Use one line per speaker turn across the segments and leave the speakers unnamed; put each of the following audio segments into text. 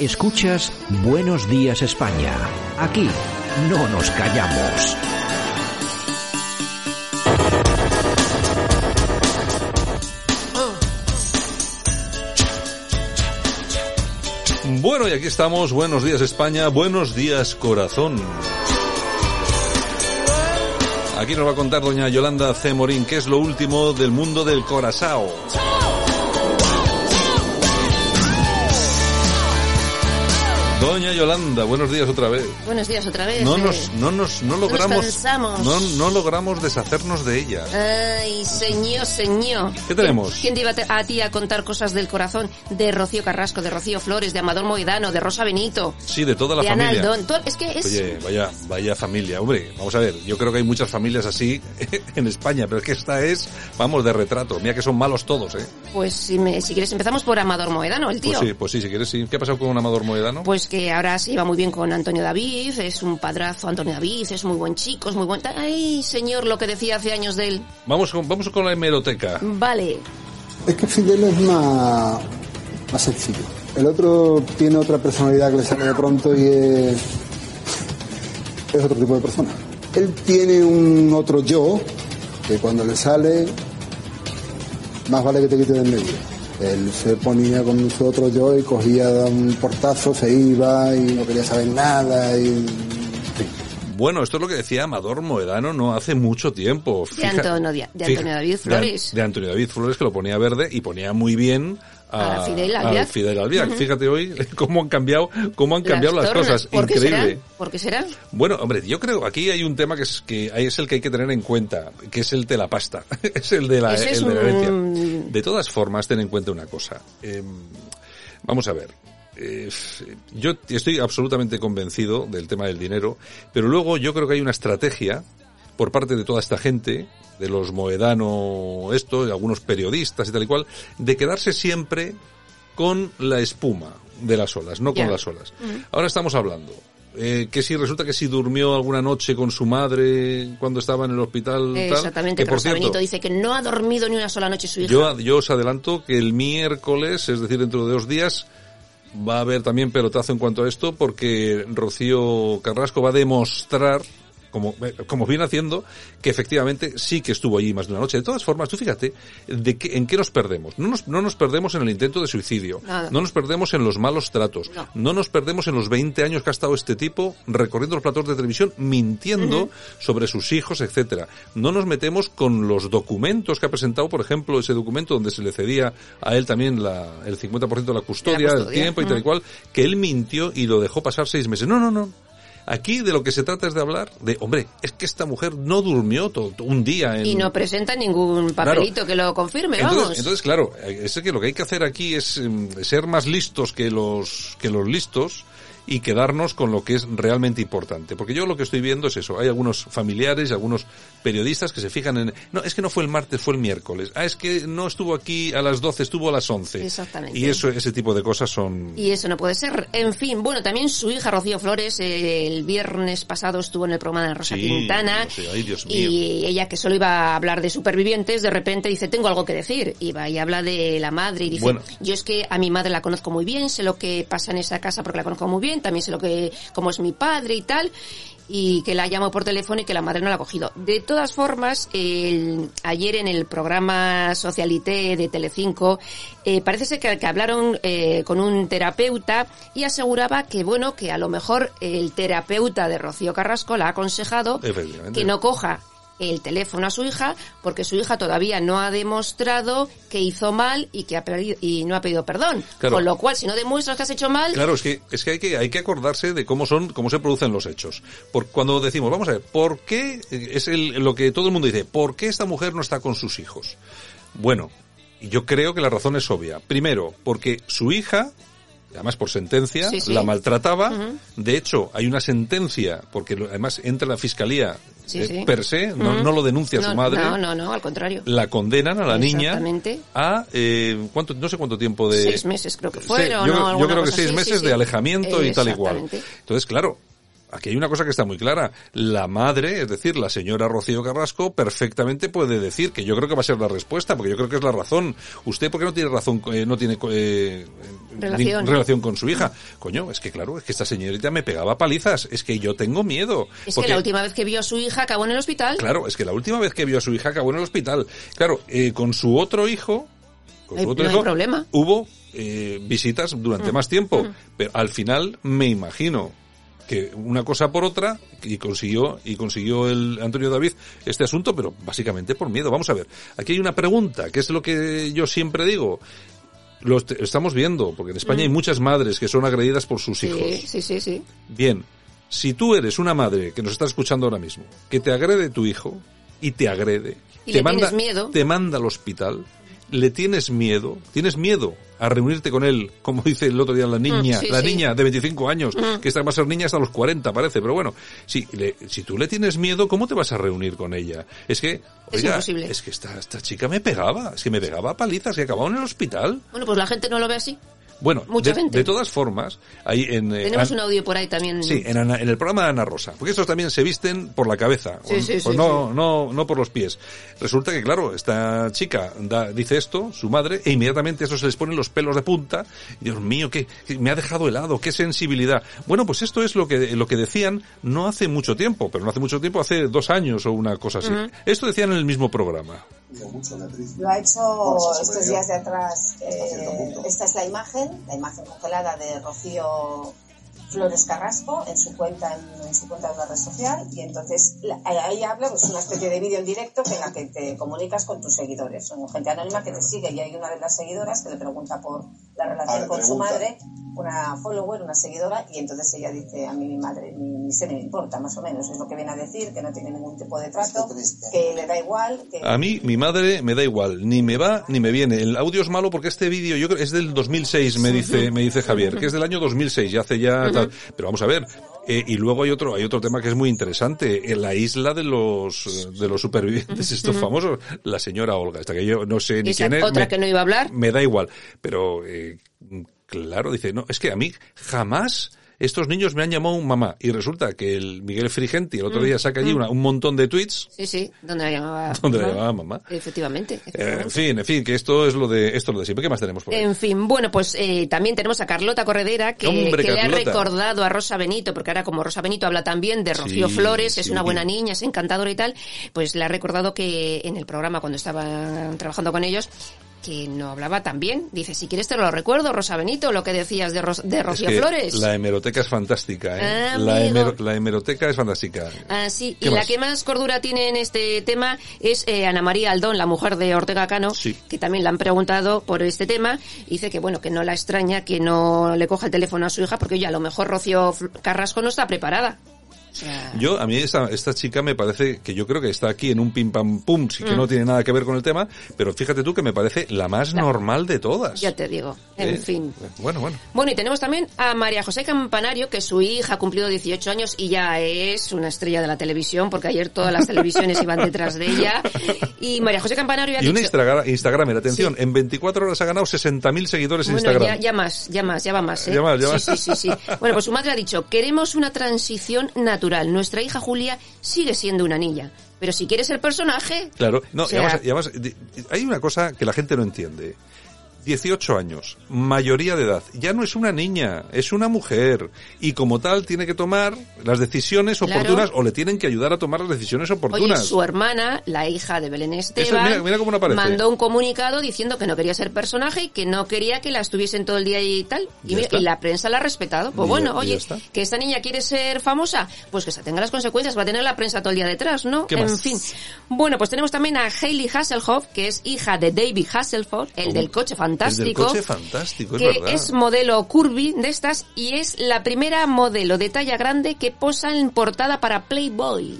Escuchas Buenos Días España. Aquí no nos callamos.
Bueno, y aquí estamos. Buenos días España, buenos días corazón. Aquí nos va a contar doña Yolanda C. Morín qué es lo último del mundo del corazao. Doña Yolanda, buenos días otra vez.
Buenos días otra vez.
No
eh.
nos, no nos, no logramos,
cansamos.
no, no logramos deshacernos de ella.
Ay, señor, señor.
¿Qué tenemos?
¿Quién te iba a, ti a contar cosas del corazón? De Rocío Carrasco, de Rocío Flores, de Amador Moedano, de Rosa Benito,
Sí, de toda la
de
familia.
Aldón. Todo- es que es...
Oye, vaya, vaya familia, hombre, vamos a ver, yo creo que hay muchas familias así en España, pero es que esta es, vamos, de retrato. Mira que son malos todos, ¿eh?
Pues si, me- si quieres empezamos por Amador Moedano, el tío.
Pues sí, pues sí, si quieres, sí. ¿Qué ha pasado con Amador Moedano?
Pues que ahora se lleva muy bien con Antonio David, es un padrazo Antonio David, es muy buen chico, es muy buen... Ay, señor, lo que decía hace años de él.
Vamos con, vamos con la hemeroteca.
Vale,
Es que Fidel es más, más sencillo. El otro tiene otra personalidad que le sale de pronto y es, es otro tipo de persona. Él tiene un otro yo que cuando le sale, más vale que te quite de en medio. Él se ponía con su otro yo y cogía un portazo, se iba y no quería saber nada y...
Bueno, esto es lo que decía Amador Moedano no hace mucho tiempo.
De Antonio- de- de Antonio David Flores.
De, de Antonio David Flores, que lo ponía verde y ponía muy bien a,
A Fidel
al
Albiac.
Fidel Albiac. Fíjate hoy cómo han cambiado, cómo han cambiado las, cosas.
¿Por qué
Increíble.
¿Por qué será?
Bueno, hombre, yo creo aquí hay un tema que es que es el que hay que tener en cuenta, que es el de la pasta, es el de la, el de la herencia.
un-
De todas formas, ten en cuenta una cosa. Eh, vamos a ver. Eh, yo estoy absolutamente convencido del tema del dinero, pero luego yo creo que hay una estrategia por parte de toda esta gente, de los Moedano, esto, de algunos periodistas y tal y cual, de quedarse siempre con la espuma de las olas, no con las olas. Ahora estamos hablando. eh, que si resulta que si durmió alguna noche con su madre cuando estaba en el hospital, tal,
Exactamente,
que
que
por cierto,
Benito dice que no ha dormido ni una sola noche su hija.
yo, yo os adelanto que el miércoles, es decir, dentro de dos días, va a haber también pelotazo en cuanto a esto, porque Rocío Carrasco va a demostrar, como, como viene haciendo, que efectivamente sí que estuvo allí más de una noche. De todas formas, tú fíjate, de qué, ¿en qué nos perdemos? No nos, no nos perdemos en el intento de suicidio,
Nada.
no nos perdemos en los malos tratos,
No.
no nos perdemos en los 20 años que ha estado este tipo recorriendo los platos de televisión, mintiendo sobre sus hijos, etcétera. No nos metemos con los documentos que ha presentado, por ejemplo, ese documento donde se le cedía a él también la, el 50% de la custodia,
De la
el
custodia.
tiempo y tal y cual, que él mintió y lo dejó pasar seis meses. No, no, no. Aquí de lo que se trata es de hablar de, hombre, es que esta mujer no durmió todo, un día en...
Y no presenta ningún papelito que lo confirme,
Entonces,
vamos.
entonces, claro, eh, es que lo que hay que hacer aquí es em, ser más listos que los, que los listos y quedarnos con lo que es realmente importante. Porque yo lo que estoy viendo es eso. Hay algunos familiares y algunos periodistas que se fijan en, no, es que no fue el martes, fue el miércoles. Ah, es que no estuvo aquí a las 12, estuvo a las 11.
Exactamente.
Y eso, ese tipo de cosas son...
Y eso no puede ser. En fin, bueno, también su hija Rocío Flores eh, el viernes pasado estuvo en el programa de Rosa
Sí,
Quintana.
sí, ay, Dios mío.
y ella que solo iba a hablar de supervivientes, de repente dice, tengo algo que decir. Y va y habla de la madre y dice,
Bueno.
yo es que a mi madre la conozco muy bien, sé lo que pasa en esa casa porque la conozco muy bien, también sé lo que, cómo es mi padre y tal. Y que la llamo por teléfono y que la madre no la ha cogido. De todas formas, el- ayer en el programa Socialité de Telecinco, eh, parece ser que, que hablaron eh, con un terapeuta y aseguraba que, bueno, que a lo mejor el terapeuta de Rocío Carrasco la ha aconsejado que no coja el teléfono a su hija porque su hija todavía no ha demostrado que hizo mal y que ha y no ha pedido perdón.
Claro.
Con lo cual, si no demuestras que has hecho mal,
Claro, es que, es que hay que, hay que acordarse de cómo son, cómo se producen los hechos. Por, cuando decimos, vamos a ver, ¿por qué, es el, lo que todo el mundo dice, ¿por qué esta mujer no está con sus hijos? Bueno, yo creo que la razón es obvia. Primero, porque su hija además por sentencia,
Sí, sí.
la maltrataba. De hecho, hay una sentencia, porque además entra la fiscalía
Sí,
eh,
sí.
per se, no, lo denuncia
no,
su madre.
No, no, no, al contrario.
La condenan a la niña a, eh, ¿cuánto, no sé cuánto tiempo de...
Seis meses creo que
Sí,
fueron,
yo,
¿no?
yo creo que seis
así,
meses
sí,
de
sí.
alejamiento y tal y cual. Entonces, claro, aquí hay una cosa que está muy clara. La madre, es decir, la señora Rocío Carrasco, perfectamente puede decir que yo creo que va a ser la respuesta, porque yo creo que es la razón. ¿Usted por qué no tiene razón, eh, no tiene eh,
Relación.
ni- relación con su hija? Coño, es que claro, es que esta señorita me pegaba palizas. Es que yo tengo miedo.
Es
porque-
que la última vez que vio a su hija acabó en el hospital.
Claro, es que la última vez que vio a su hija acabó en el hospital. Claro, eh, con su otro hijo, con
hay-
su otro
no hay
hijo,
problema.
hubo eh, visitas durante más tiempo, pero al final me imagino que una cosa por otra y consiguió y consiguió el Antonio David este asunto, pero básicamente por miedo. Vamos a ver, aquí hay una pregunta, que es lo que yo siempre digo. Lo est- estamos viendo, porque en España hay muchas madres que son agredidas por sus hijos.
sí, sí, sí.
Bien, si tú eres una madre que nos está escuchando ahora mismo, que te agrede tu hijo y te agrede,
Y
te
le
manda,
miedo.
te manda al hospital, le tienes miedo, tienes miedo a reunirte con él, como dice el otro día la niña,
Mm, sí,
la
sí.
niña de 25 años, que esta va a ser niña hasta los 40 parece, pero bueno, si, le- si tú le tienes miedo, ¿cómo te vas a reunir con ella? Es que,
Es
oiga,
imposible.
es que esta, esta chica me pegaba, es que me pegaba a palizas y acababa en el hospital.
Bueno, pues la gente no lo ve así.
Bueno,
Mucha
de,
gente.
de todas formas, ahí en... eh,
Tenemos
An-
un audio por ahí también.
Sí, en, Ana- en el programa de Ana Rosa. Porque estos también se visten por la cabeza.
Sí,
o-
sí,
o
sí,
no, no, no por los pies. Resulta que, claro, esta chica da- dice esto, su madre, e inmediatamente eso se les ponen los pelos de punta. Dios mío, que me ha dejado helado, qué sensibilidad. Bueno, pues esto es lo que, lo que decían no hace mucho tiempo, pero no hace mucho tiempo, hace dos años o una cosa así. Esto decían en el mismo programa.
Lo ha hecho estos días de atrás. eh, esta es la imagen, la imagen congelada de Rocío Flores Carrasco en su cuenta en, en su cuenta de una red social y entonces la- ahí habla pues una especie de vídeo en directo en la que te comunicas con tus seguidores. Son gente anónima que te sigue y hay una de las seguidoras que le pregunta por la relación
Ah,
con su madre, una follower, una seguidora y entonces ella dice a mí mi madre ni, ni se me importa más o menos es lo que viene a decir que no tiene ningún tipo de trato, que le da igual, que
A mí, mi madre, me da igual, ni me va ni me viene. El audio es malo porque este vídeo, yo creo, es del 2006, me dice, me dice Javier, que es del año 2006, ya hace ya tal. Pero vamos a ver. eh, y luego hay otro, hay otro tema que es muy interesante, en la isla de los, eh, de los supervivientes, estos famosos, la señora Olga, esta que yo no sé ni quién es.
otra
me-
que no iba a hablar.
me da igual. Pero, eh, claro, dice, no, es que a mí jamás estos niños me han llamado un mamá. Y resulta que el Miguel Frigenti el otro día saca allí una- un montón de tweets
Sí, sí, donde la llamaba.
donde la
mamá.
llamaba mamá.
Efectivamente.
Eh,
efectivamente.
en fin, en fin, que esto es lo de esto es lo de siempre. ¿Qué más tenemos por ahí?
En fin, bueno, pues eh, también tenemos a Carlota Corredera que,
Hombre,
que le ha recordado a Rosa Benito, porque ahora como Rosa Benito habla también de Rocío
Sí,
Flores, es una buena niña, es encantadora y tal, pues le ha recordado que en el programa cuando estaban trabajando con ellos que no hablaba tan bien. Dice, si quieres te lo recuerdo, Rosa Benito, lo que decías de, Ros- de
Es
Rocío
que
Flores.
La hemeroteca es fantástica, ¿eh?
Ah,
la, hemero- la hemeroteca es fantástica.
Ah, sí,
¿Qué
y la que más cordura tiene en este tema es eh, Ana María Aldón, la mujer de Ortega Cano,
Sí.
que también la han preguntado por este tema. Dice que bueno, que no la extraña que no le coja el teléfono a su hija, porque oye, a lo mejor Rocío Carrasco no está preparada.
Yo, a mí esta, esta chica me parece que yo creo que está aquí en un pim pam pum, sí
Mm.
que no tiene nada que ver con el tema, pero fíjate tú que me parece la más normal de todas.
ya te digo, en
¿Eh?
fin.
Bueno, bueno.
Bueno, y tenemos también a María José Campanario, que su hija ha cumplido 18 años y ya es una estrella de la televisión, porque ayer todas las televisiones iban detrás de ella. Y María José Campanario ha
Y una. Instagram, Instagramer, atención, en 24 horas ha ganado 60.000 seguidores en
Bueno,
Instagram.
ya, ya más, ya más, ya va más, ¿eh?
Ya más, ya
sí,
más.
sí, sí, sí. Bueno, pues su madre ha dicho, queremos una transición natural. Nuestra hija Julia sigue siendo una niña. Pero si quieres el personaje...
Claro, no,
O
y además, y además, di- hay una cosa que la gente no entiende. 18 años, mayoría de edad, ya no es una niña, es una mujer y como tal tiene que tomar las decisiones
Claro.
oportunas o le tienen que ayudar a tomar las decisiones
Oye,
oportunas.
su hermana, la hija de Belén Esteban,
mira- mira cómo aparece.
mandó un comunicado diciendo que no quería ser personaje y que no quería que la estuviesen todo el día y tal. Y, mira, y la prensa la ha respetado. Pues
Y
bueno,
ya-
oye, que esta niña quiere ser famosa, pues que se tenga las consecuencias. Va a tener la prensa todo el día detrás, ¿no?
¿Qué
en
más?
fin. Bueno, pues tenemos también a Hailey Hasselhoff, que es hija de David Hasselhoff, el del coche
El
fantástico.
del coche fantástico, es
que
verdad.
es modelo curvy de estas y es la primera modelo de talla grande que posa en portada para Playboy.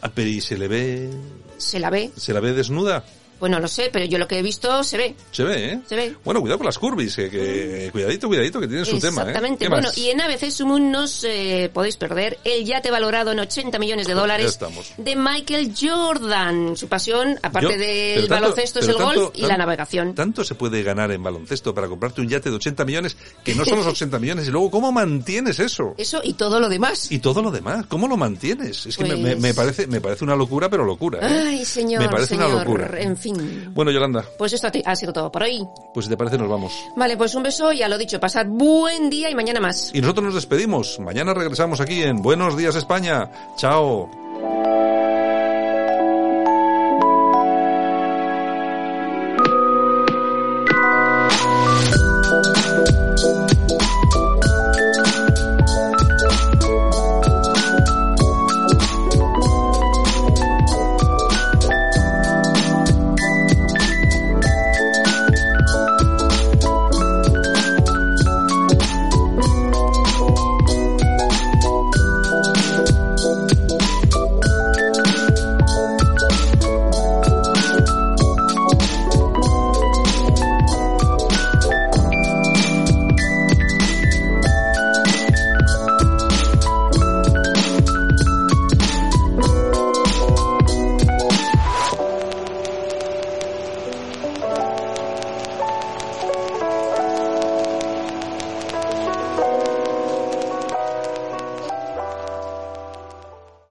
Ah, pero ¿y se le ve,
Se la ve.
se la ve desnuda?
Pues no lo sé, pero yo lo que he visto se ve.
Se ve, ¿eh?
Se ve.
Bueno, cuidado con las curvis, que, que- cuidadito, cuidadito, que tienen su tema, ¿eh?
Exactamente.
¿Qué
Bueno,
más?
y en ABC Sumun nos eh, podéis perder el yate valorado en 80 millones de dólares de Michael Jordan. Su pasión, aparte
Yo-
del
tanto-
baloncesto, es el
tanto-
golf y la navegación.
Tanto se puede ganar en baloncesto para comprarte un yate de 80 millones, que no son los 80 millones, y luego, ¿cómo mantienes eso?
Eso y todo lo demás.
Y todo lo demás, ¿cómo lo mantienes? Es que me- me,
Pues-
me parece, me parece una locura, pero locura. ¿eh?
Ay, señor,
Me parece
señor.
una locura.
En fin.
Bueno, Yolanda,
Pues esto ha sido todo por hoy.
pues si te parece nos vamos.
Vale, pues un beso y a lo dicho, pasad buen día y mañana más.
Y nosotros nos despedimos. Mañana regresamos aquí en Buenos Días España. Chao.